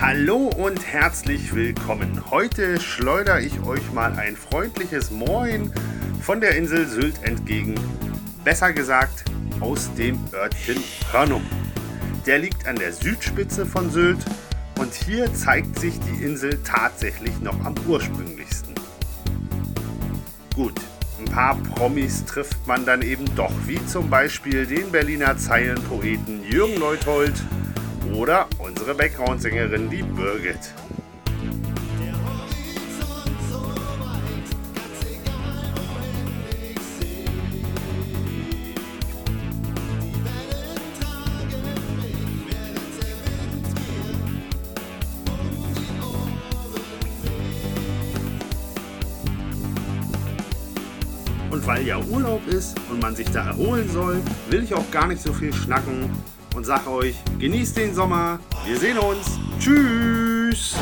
Hallo und herzlich willkommen. Heute schleudere ich euch mal ein freundliches Moin von der Insel Sylt entgegen. Besser gesagt aus dem Örtchen Hörnum. Der liegt an der Südspitze von Sylt und hier zeigt sich die Insel tatsächlich noch am ursprünglichsten. Gut, ein paar Promis trifft man dann eben doch, wie zum Beispiel den Berliner Zeilenpoeten Jürgen Leuthold oder unsere Background-Sängerin, die Birgit. Und weil ja Urlaub ist und man sich da erholen soll, will ich auch gar nicht so viel schnacken und sag euch, genießt den Sommer. Wir sehen uns. Tschüss.